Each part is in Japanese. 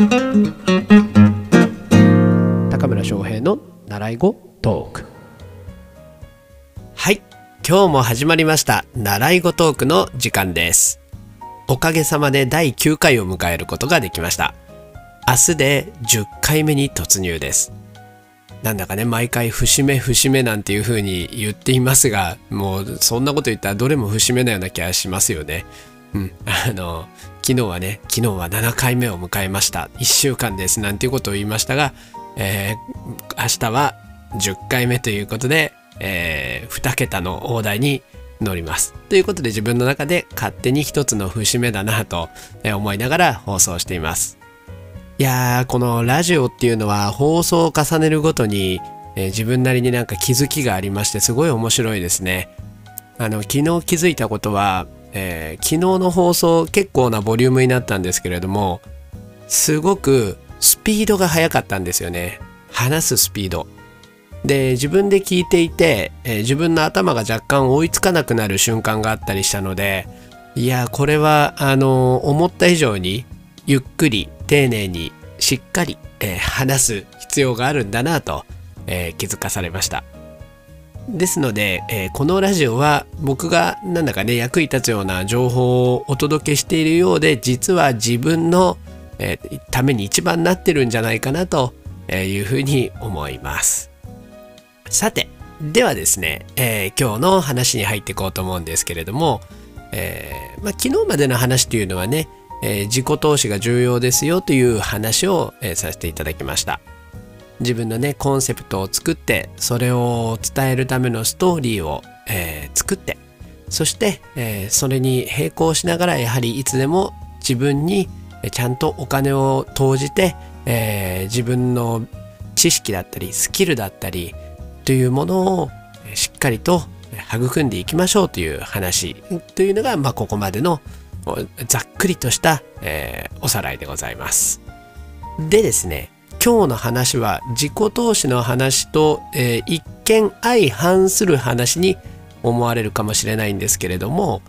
高村翔平の習い語トーク。はい。今日も始まりました。習い語トークの時間です。おかげさまで第9回を迎えることができました。明日で10回目に突入です。なんだかね毎回節目節目なんていう風に言っていますがもうそんなこと言ったらどれも節目なような気がしますよね。うん。あの昨日はね昨日は7回目を迎えました1週間ですなんていうことを言いましたが、えー、明日は10回目ということで、えー、2桁の大台に乗ります。ということで自分の中で勝手に一つの節目だなと思いながら放送しています。いやー、このラジオっていうのは放送を重ねるごとに、えー、自分なりになんか気づきがありましてすごい面白いですね。あの、昨日気づいたことは、えー、昨日の放送結構なボリュームになったんですけれども、すごくスピードが速かったんですよね。話すスピード。で、自分で聞いていて、えー、自分の頭が若干追いつかなくなる瞬間があったりしたので、いや、これは、あのー、思った以上にゆっくり丁寧にしっかり、えー、話す必要があるんだなと、えー、気づかされましたですので、えー、このラジオは僕がなんだかね役に立つような情報をお届けしているようで実は自分の、えために一番なってるんじゃないかなというふうに思います。さてではですね、え今日の話に入っていこうと思うんですけれども、えまあ、昨日までの話というのはねえ、自己投資が重要ですよという話を、え、させていただきました。自分のねコンセプトを作ってそれを伝えるためのストーリーを、えー、作ってそして、えそれに並行しながらやはりいつでも自分にちゃんとお金を投じて、え自分の知識だったりスキルだったりというものをしっかりと育んでいきましょうという話というのが、まあ、ここまでのざっくりとした、えー、おさらいでございます。でですね、今日の話は自己投資の話と、えー、一見相反する話に思われるかもしれないんですけれども、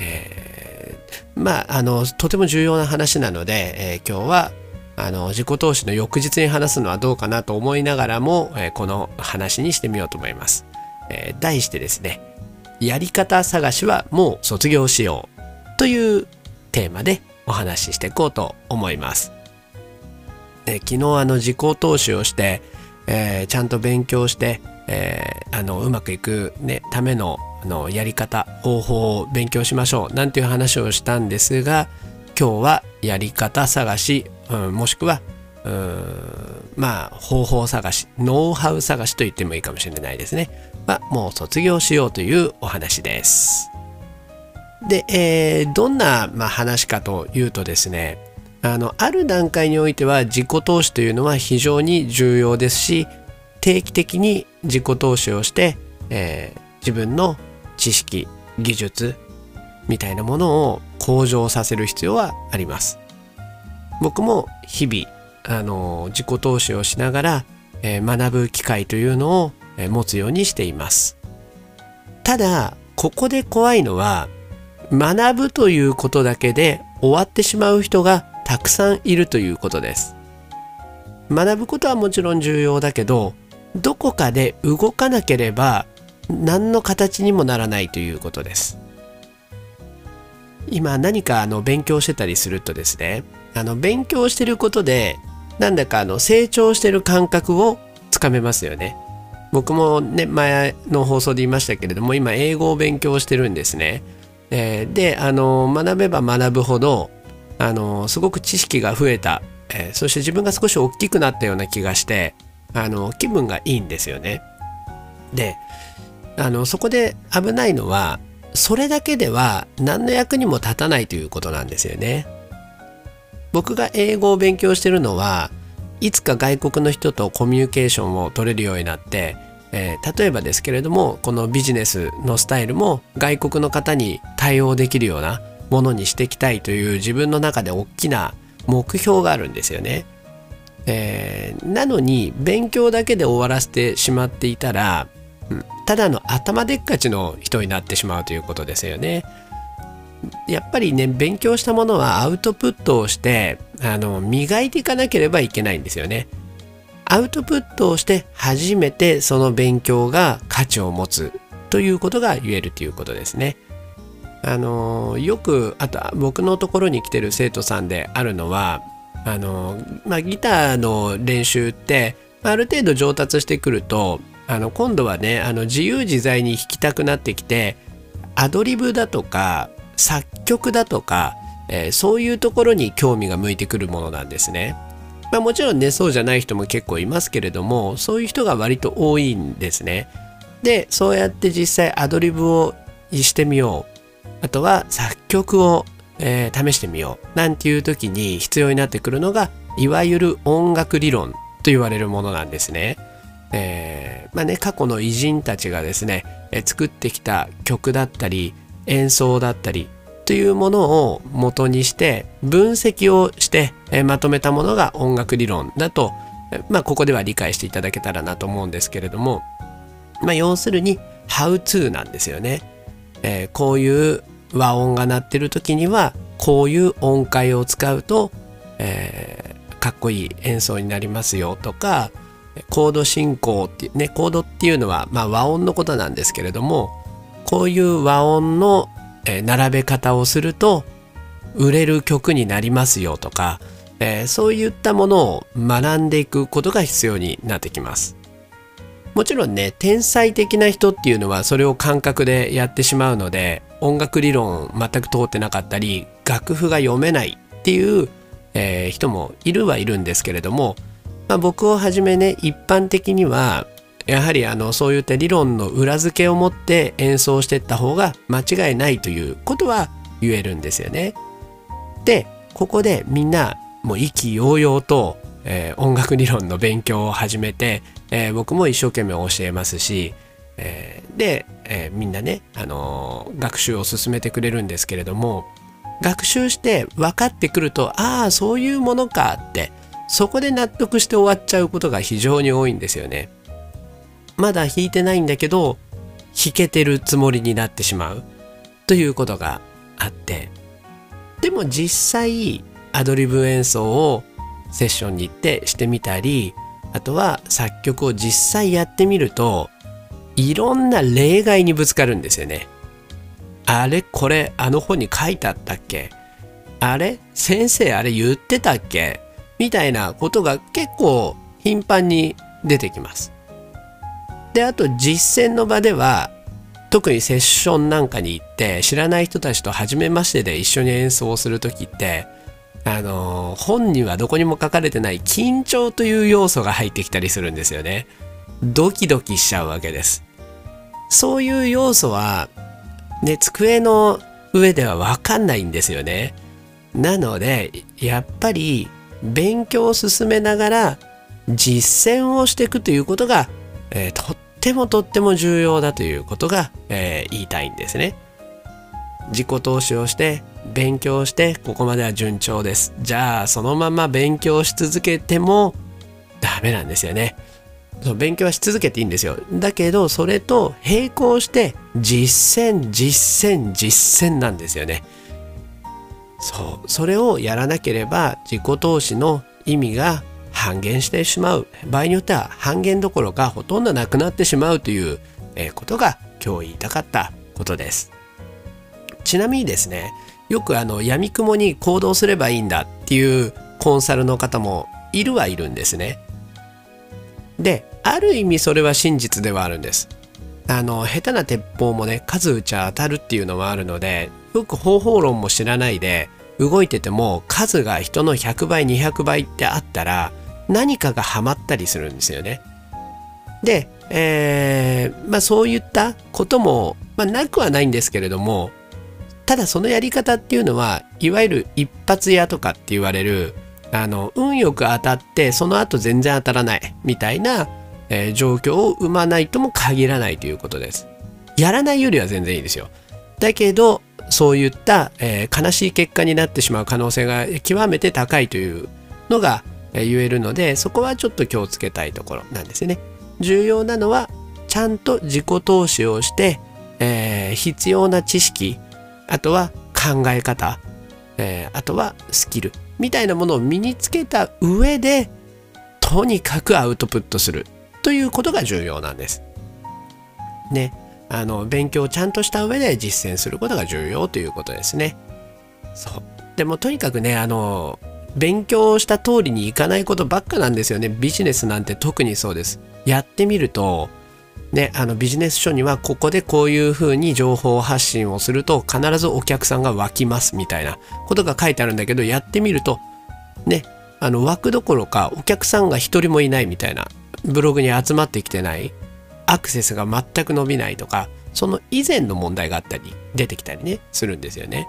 えー、まあ、あの、とても重要な話なので、えー、今日はあの自己投資の翌日に話すのはどうかなと思いながらも、え、この話にしてみようと思います。え、題してですね、やり方探しはもう卒業しよう。というテーマでお話ししていこうと思います。え昨日あの自己投資をして、えー、ちゃんと勉強して、えー、あのうまくいく、ね、ためのあのやり方方法を勉強しましょうなんていう話をしたんですが今日はやり方探し、うん、もしくはうんまあ方法探しノウハウ探しと言ってもいいかもしれないですね。まあ、もう卒業しようというお話です。で、えー、どんな、まあ、話かというとですねあのある段階においては自己投資というのは非常に重要ですし定期的に自己投資をして、えー、自分の知識技術みたいなものを向上させる必要はあります。僕も日々あの自己投資をしながら、えー、学ぶ機会というのを、えー、持つようにしています。ただここで怖いのは学ぶということだけで終わってしまう人がたくさんいるということです。学ぶことはもちろん重要だけどどこかで動かなければ何の形にもならないということです。今何かあの勉強してたりするとですねあの勉強してることでなんだかあの成長してる感覚をつかめますよね。僕もね前の放送で言いましたけれども今英語を勉強してるんですね。えー、であの学べば学ぶほどあのすごく知識が増えた、えー、そして自分が少し大きくなったような気がしてあの気分がいいんですよね。であのそこで危ないのはそれだけでは何の役にも立たないということなんですよね。僕が英語を勉強してるのはいつか外国の人とコミュニケーションを取れるようになってえー、例えばですけれどもこのビジネスのスタイルも外国の方に対応できるようなものにしていきたいという自分の中で大きな目標があるんですよね。えー、なのに勉強だけで終わらせてしまっていたら、うん、ただの頭でっかちの人になってしまうということですよね。やっぱりね勉強したものはアウトプットをしてあの磨いていかなければいけないんですよね。アウトプットをして初めてその勉強が価値を持つということが言えるということですね。あのよくあと僕のところに来てる生徒さんであるのはあの、まあ、ギターの練習ってある程度上達してくるとあの今度はねあの自由自在に弾きたくなってきてアドリブだとか作曲だとか、えー、そういうところに興味が向いてくるものなんですね。まあ、もちろんねそうじゃない人も結構いますけれどもそういう人が割と多いんですね。でそうやって実際アドリブをしてみようあとは作曲を、えー、試してみようなんていう時に必要になってくるのがいわゆる音楽理論と言われるものなんですね。えー、まあね過去の偉人たちがですね、えー、作ってきた曲だったり演奏だったりというものを元にして分析をして、えー、まとめたものが音楽理論だと、まあ、ここでは理解していただけたらなと思うんですけれども、まあ、要するに How to なんですよね、えー、こういう和音が鳴ってる時にはこういう音階を使うと、えー、かっこいい演奏になりますよとかコード進行っていうねコードっていうのは、まあ、和音のことなんですけれどもこういう和音の並べ方をすると売れる曲になりますよとか、えー、そういったものを学んでいくことが必要になってきます。もちろんね天才的な人っていうのはそれを感覚でやってしまうので音楽理論全く通ってなかったり楽譜が読めないっていう、えー、人もいるはいるんですけれども、まあ、僕をはじめね一般的にはやはりあのそういった理論の裏付けを持って演奏していった方が間違いないということは言えるんですよね。でここでみんなもう意気揚々と、えー、音楽理論の勉強を始めてえー、僕も一生懸命教えますし、えー、で、えー、みんなね、あの学習を進めてくれるんですけれども学習して分かってくるとああそういうものかってそこで納得して終わっちゃうことが非常に多いんですよね。まだ弾いてないんだけど弾けてるつもりになってしまうということがあってでも実際アドリブ演奏をセッションに行ってしてみたりあとは作曲を実際やってみるといろんな例外にぶつかるんですよね。あれこれあの本に書いてあったっけ？あれ先生あれ言ってたっけ？みたいなことが結構頻繁に出てきます。であと実践の場では特にセッションなんかに行って知らない人たちと初めましてで一緒に演奏をする時ってあの本にはどこにも書かれてない緊張という要素が入ってきたりするんですよね。ドキドキしちゃうわけです。そういう要素は、ね、机の上ではわかんないんですよね。なので、やっぱり勉強を進めながら実践をしていくということが、えー、とってもとっても重要だということが、えー、言いたいんですね。自己投資をして勉強してここまでは順調です。じゃあそのまま勉強し続けてもダメなんですよね。そう勉強はし続けていいんですよ。だけどそれと並行して実践実践実践なんですよね。そうそれをやらなければ自己投資の意味が半減してしまう。場合によっては半減どころかほとんどなくなってしまうということが今日言いたかったことです。ちなみにですねよくあの闇雲に行動すればいいんだっていうコンサルの方もいるはいるんですね。である意味それは真実ではあるんです。あの下手な鉄砲もね数打ちゃ当たるっていうのもあるのでよく方法論も知らないで動いてても数が人の100倍200倍ってあったら何かがハマったりするんですよね。で、えー、まあそういったことも、まあ、なくはないんですけれどもただそのやり方っていうのはいわゆる一発屋とかって言われるあの運よく当たってその後全然当たらないみたいな、えー、状況を生まないとも限らないということです。やらないよりは全然いいですよ。だけどそういった、えー、悲しい結果になってしまう可能性が極めて高いというのが、えー、言えるのでそこはちょっと気をつけたいところなんですよね。重要なのはちゃんと自己投資をして、えー、必要な知識あとは考え方、えー、あとはスキルみたいなものを身につけた上でとにかくアウトプットするということが重要なんです。ね。あの勉強をちゃんとした上で実践することが重要ということですね。そう。でもとにかくね、あの、勉強した通りにいかないことばっかなんですよね。ビジネスなんて特にそうです。やってみると、ね、あのビジネス書にはここでこういうふうに情報発信をすると必ずお客さんが湧きますみたいなことが書いてあるんだけどやってみるとねあの湧くどころかお客さんが一人もいないみたいなブログに集まってきてないアクセスが全く伸びないとかその以前の問題があったり出てきたりねするんですよね。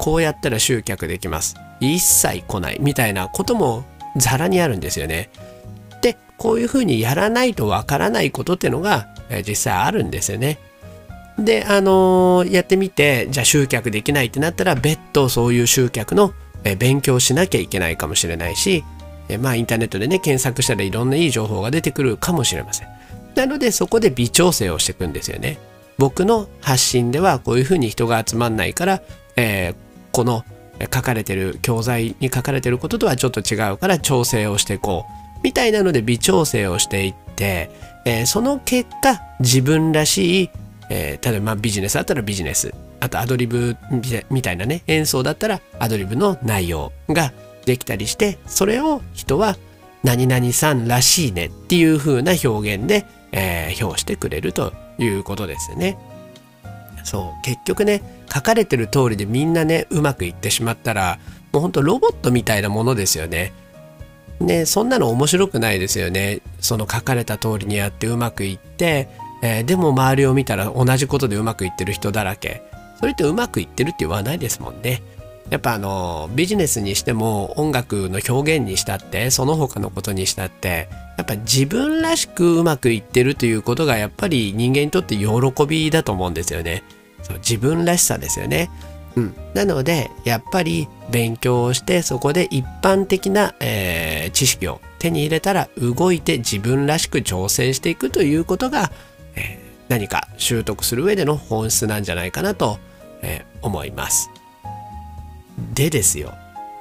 こうやったら集客できます。一切来ないみたいなこともざらにあるんですよね。こういうふうにやらないとわからないことってのがえ実際あるんですよね。で、あのー、やってみて、じゃあ集客できないってなったら、別途そういう集客のえ勉強しなきゃいけないかもしれないし、えまあインターネットでね、検索したらいろんないい情報が出てくるかもしれません。なのでそこで微調整をしていくんですよね。僕の発信ではこういうふうに人が集まんないから、えー、この書かれてる教材に書かれてることとはちょっと違うから調整をしていこうみたいなので微調整をしていってえー、その結果自分らしい、えー、例えばビジネスだったらビジネスあとアドリブみたいなね演奏だったらアドリブの内容ができたりしてそれを人は何々さんらしいねっていう風な表現で、えー、表してくれるということですね。そう結局ね書かれてる通りでみんなねうまくいってしまったらもうほんとロボットみたいなものですよね。ね、そんなの面白くないですよね。その書かれた通りにやってうまくいって、えー、でも周りを見たら同じことでうまくいってる人だらけ。それってうまくいってるって言わないですもんね。やっぱあのビジネスにしても音楽の表現にしたってその他のことにしたってやっぱ自分らしくうまくいってるということがやっぱり人間にとって喜びだと思うんですよね。そう自分らしさですよね。うん、なのでやっぱり勉強をしてそこで一般的な、えー、知識を手に入れたら動いて自分らしく調整していくということが、えー、何か習得する上での本質なんじゃないかなと、えー、思います。でですよ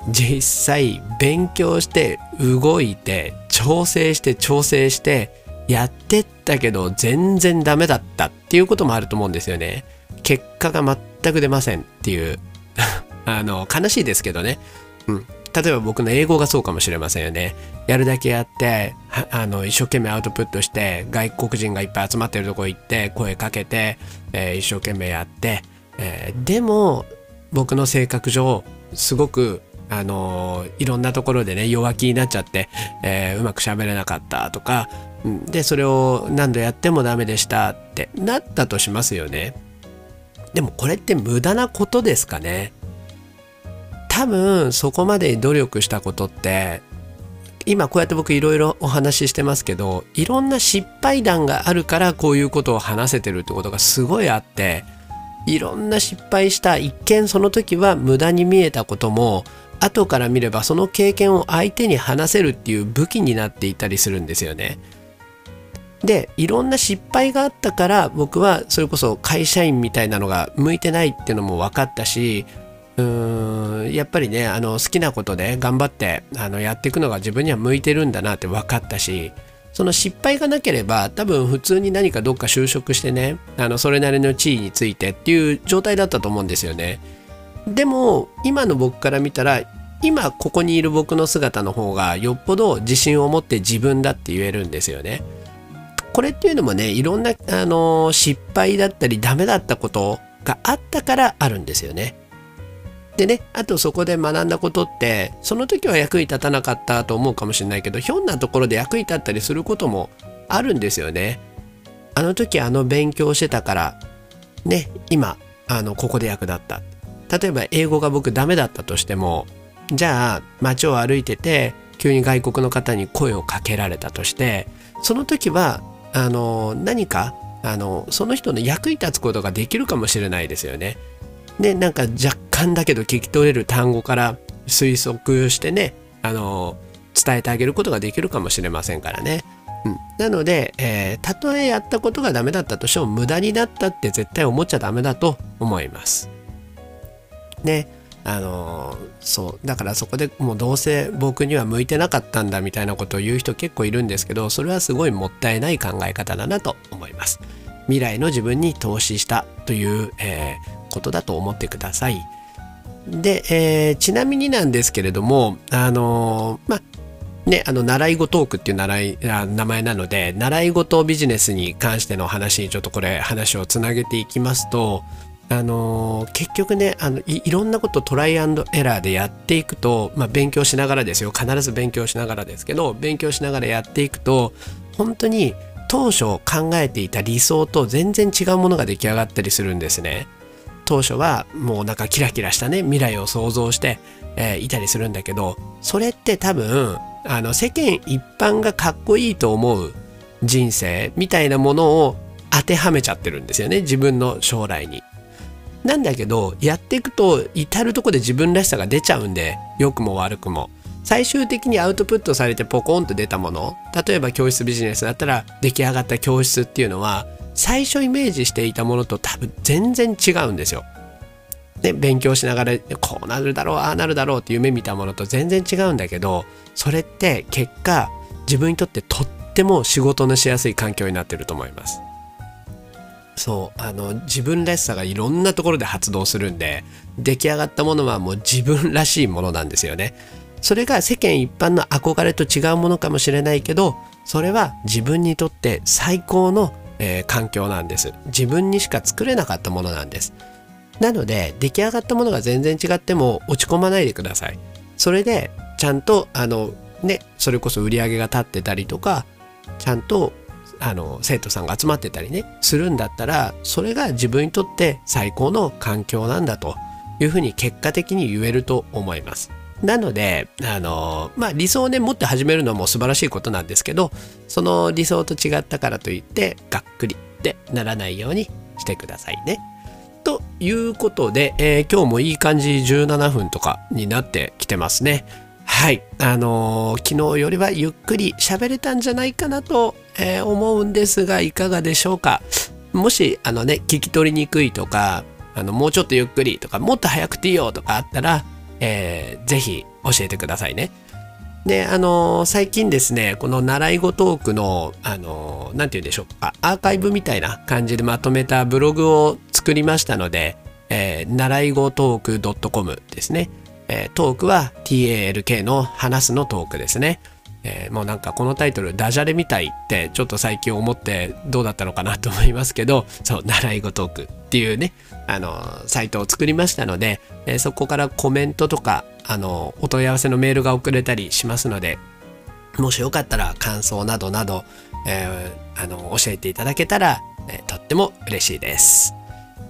実際勉強して動いて調整して調整してやってったけど全然ダメだったっていうこともあると思うんですよね。結果が全く出ませんっていう あの悲しいですけどね、うん、例えば僕の英語がそうかもしれませんよね。やるだけやってあの一生懸命アウトプットして外国人がいっぱい集まってるとこ行って声かけて、えー、一生懸命やって、えー、でも僕の性格上すごくあのー、いろんなところでね弱気になっちゃって、えー、うまく喋れなかったとか、でそれを何度やってもダメでしたってなったとしますよね。でもこれって無駄なことですかね？多分そこまで努力したことって今こうやって僕いろいろお話ししてますけどいろんな失敗談があるからこういうことを話せてるってことがすごいあっていろんな失敗した一見その時は無駄に見えたことも後から見ればその経験を相手に話せるっていう武器になっていたりするんですよね。でいろんな失敗があったから僕はそれこそ会社員みたいなのが向いてないっていうのも分かったしうーんやっぱりねあの好きなことで頑張ってあのやっていくのが自分には向いてるんだなって分かったしその失敗がなければ多分普通に何かどっか就職してねあのそれなりの地位についてっていう状態だったと思うんですよね。でも今の僕から見たら今ここにいる僕の姿の方がよっぽど自信を持って自分だって言えるんですよね。これっていうのもねいろんな、あの失敗だったりダメだったことがあったからあるんですよね。でねあとそこで学んだことってその時は役に立たなかったと思うかもしれないけどひょんなところで役に立ったりすることもあるんですよね。あの時あの勉強してたからね今あのここで役立った。例えば英語が僕ダメだったとしてもじゃあ街を歩いてて急に外国の方に声をかけられたとしてその時はあの何かあのその人の役に立つことができるかもしれないですよね。でなんか若干だけど聞き取れる単語から推測してねあの伝えてあげることができるかもしれませんからね。うん、なので、えー、たとえやったことがダメだったとしても無駄になったって絶対思っちゃダメだと思います。ねあのそうだからそこでもうどうせ僕には向いてなかったんだみたいなことを言う人結構いるんですけどそれはすごいもったいない考え方だなと思います。未来の自分に投資したという、えー、ことだと思ってください。で、えー、ちなみになんですけれどもあのまあね、あの習い事トークっていう習いあ名前なので習い事ビジネスに関しての話にちょっとこれ話をつなげていきますとあのー、結局ねあのいろんなことトライアンドエラーでやっていくと、まあ、勉強しながらですよ必ず勉強しながらですけど勉強しながらやっていくと本当に当初考えていた理想と全然違うものが出来上がったりするんですね。当初はもうなんかキラキラしたね未来を想像して、えー、いたりするんだけどそれって多分あの世間一般がかっこいいと思う人生みたいなものを当てはめちゃってるんですよね自分の将来に。なんだけどやっていくと至るとこで自分らしさが出ちゃうんで良くも悪くも。最終的にアウトプットされてポコンと出たもの例えば教室ビジネスだったら出来上がった教室っていうのは最初イメージしていたものと多分全然違うんですよ。で勉強しながらこうなるだろうああなるだろうって夢見たものと全然違うんだけどそれって結果自分にとってとっても仕事のしやすい環境になってると思います。そうあの自分らしさがいろんなところで発動するんで出来上がったものはもう自分らしいものなんですよね。それが世間一般の憧れと違うものかもしれないけどそれは自分にとって最高の、えー、環境なんです。自分にしか作れなかったものなんです。なので出来上がったものが全然違っても落ち込まないでください。それでちゃんとあのねそれこそ売り上げが立ってたりとかちゃんとあの生徒さんが集まってたりねするんだったらそれが自分にとって最高の環境なんだというふうに結果的に言えると思います。なので、あの、まあ、理想をね、持って始めるのも素晴らしいことなんですけど、その理想と違ったからといって、がっくりってならないようにしてくださいね。ということで、えー、今日もいい感じ17分とかになってきてますね。はい。あのー、昨日よりはゆっくり喋れたんじゃないかなと、えー、思うんですが、いかがでしょうか。もし、あのね、聞き取りにくいとか、あの、もうちょっとゆっくりとか、もっと早くていいよとかあったら、えー、ぜひ教えてくださいね。で、あのー、最近ですね、この習い事トークの、あのー、て言うんでしょうか、アーカイブみたいな感じでまとめたブログを作りましたので、えー、習い語トーク .com ですね。えー、トークは TALK の話すのトークですね。えー、もうなんかこのタイトルダジャレみたいってちょっと最近思ってどうだったのかなと思いますけどそう習い事トークっていうねあのサイトを作りましたので、えー、そこからコメントとかあのお問い合わせのメールが送れたりしますのでもしよかったら感想などなど、えー、あの教えていただけたら、えとっても嬉しいです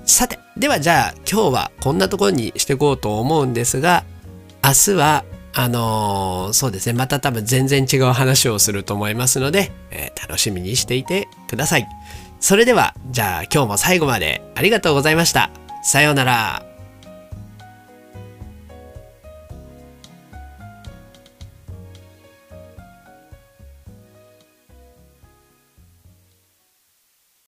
さてではじゃあ今日はこんなところにしていこうと思うんですが明日はあのー、そうですね、また多分全然違う話をすると思いますので、えー、楽しみにしていてください。それでは、じゃあ今日も最後までありがとうございました。さようなら。